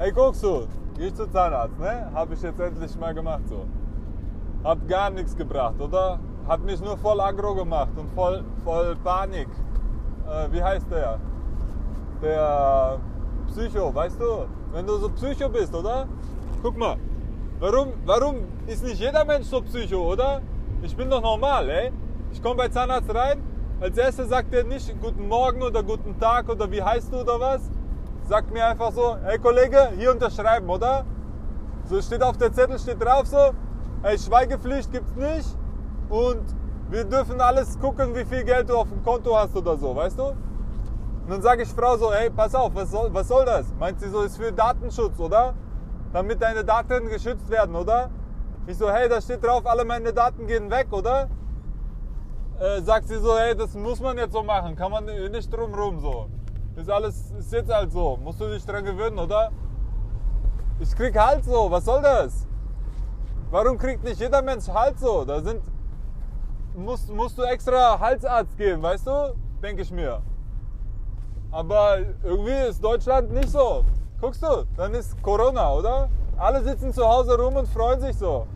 Ey, guckst du, geh ich zum Zahnarzt, ne? Hab ich jetzt endlich mal gemacht so. Hat gar nichts gebracht, oder? Hat mich nur voll aggro gemacht und voll, voll Panik. Äh, wie heißt der? Der Psycho, weißt du? Wenn du so Psycho bist, oder? Guck mal, warum, warum ist nicht jeder Mensch so Psycho, oder? Ich bin doch normal, ey. Ich komme bei Zahnarzt rein, als erstes sagt er nicht Guten Morgen oder Guten Tag oder wie heißt du oder was. Sagt mir einfach so, hey Kollege, hier unterschreiben, oder? So steht auf der Zettel, steht drauf so, hey, Schweigepflicht gibt's nicht und wir dürfen alles gucken, wie viel Geld du auf dem Konto hast oder so, weißt du? Und dann sage ich Frau so, hey, pass auf, was soll, was soll das? Meint sie so, ist für Datenschutz, oder? Damit deine Daten geschützt werden, oder? Ich so, hey, da steht drauf, alle meine Daten gehen weg, oder? Äh, sagt sie so, hey, das muss man jetzt so machen, kann man nicht drum rum so. Ist alles, ist jetzt halt so, musst du dich dran gewöhnen, oder? Ich krieg halt so, was soll das? Warum kriegt nicht jeder Mensch halt so? Da sind, musst, musst du extra Halsarzt gehen, weißt du? Denke ich mir. Aber irgendwie ist Deutschland nicht so. Guckst du, dann ist Corona, oder? Alle sitzen zu Hause rum und freuen sich so.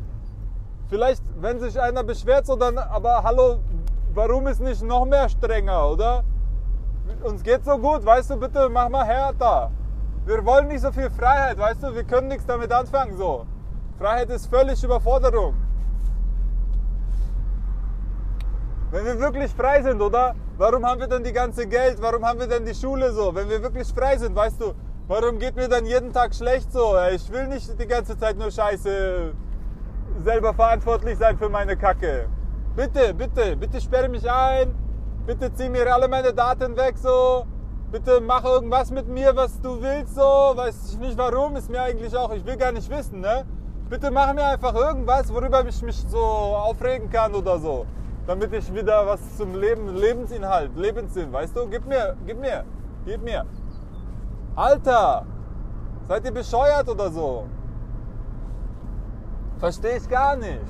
Vielleicht, wenn sich einer beschwert, so dann, aber hallo, warum ist nicht noch mehr strenger, oder? Uns geht so gut, weißt du, bitte mach mal härter. Wir wollen nicht so viel Freiheit, weißt du, wir können nichts damit anfangen, so. Freiheit ist völlig Überforderung. Wenn wir wirklich frei sind, oder? Warum haben wir denn die ganze Geld? Warum haben wir denn die Schule so? Wenn wir wirklich frei sind, weißt du, warum geht mir dann jeden Tag schlecht so? Ich will nicht die ganze Zeit nur Scheiße selber verantwortlich sein für meine Kacke. Bitte, bitte, bitte sperre mich ein. Bitte zieh mir alle meine Daten weg so. Bitte mach irgendwas mit mir, was du willst so. Weiß ich nicht warum, ist mir eigentlich auch, ich will gar nicht wissen, ne? Bitte mach mir einfach irgendwas, worüber ich mich so aufregen kann oder so damit ich wieder was zum Leben, Lebensinhalt, Lebenssinn, weißt du? Gib mir, gib mir, gib mir. Alter, seid ihr bescheuert oder so? Verstehe ich gar nicht.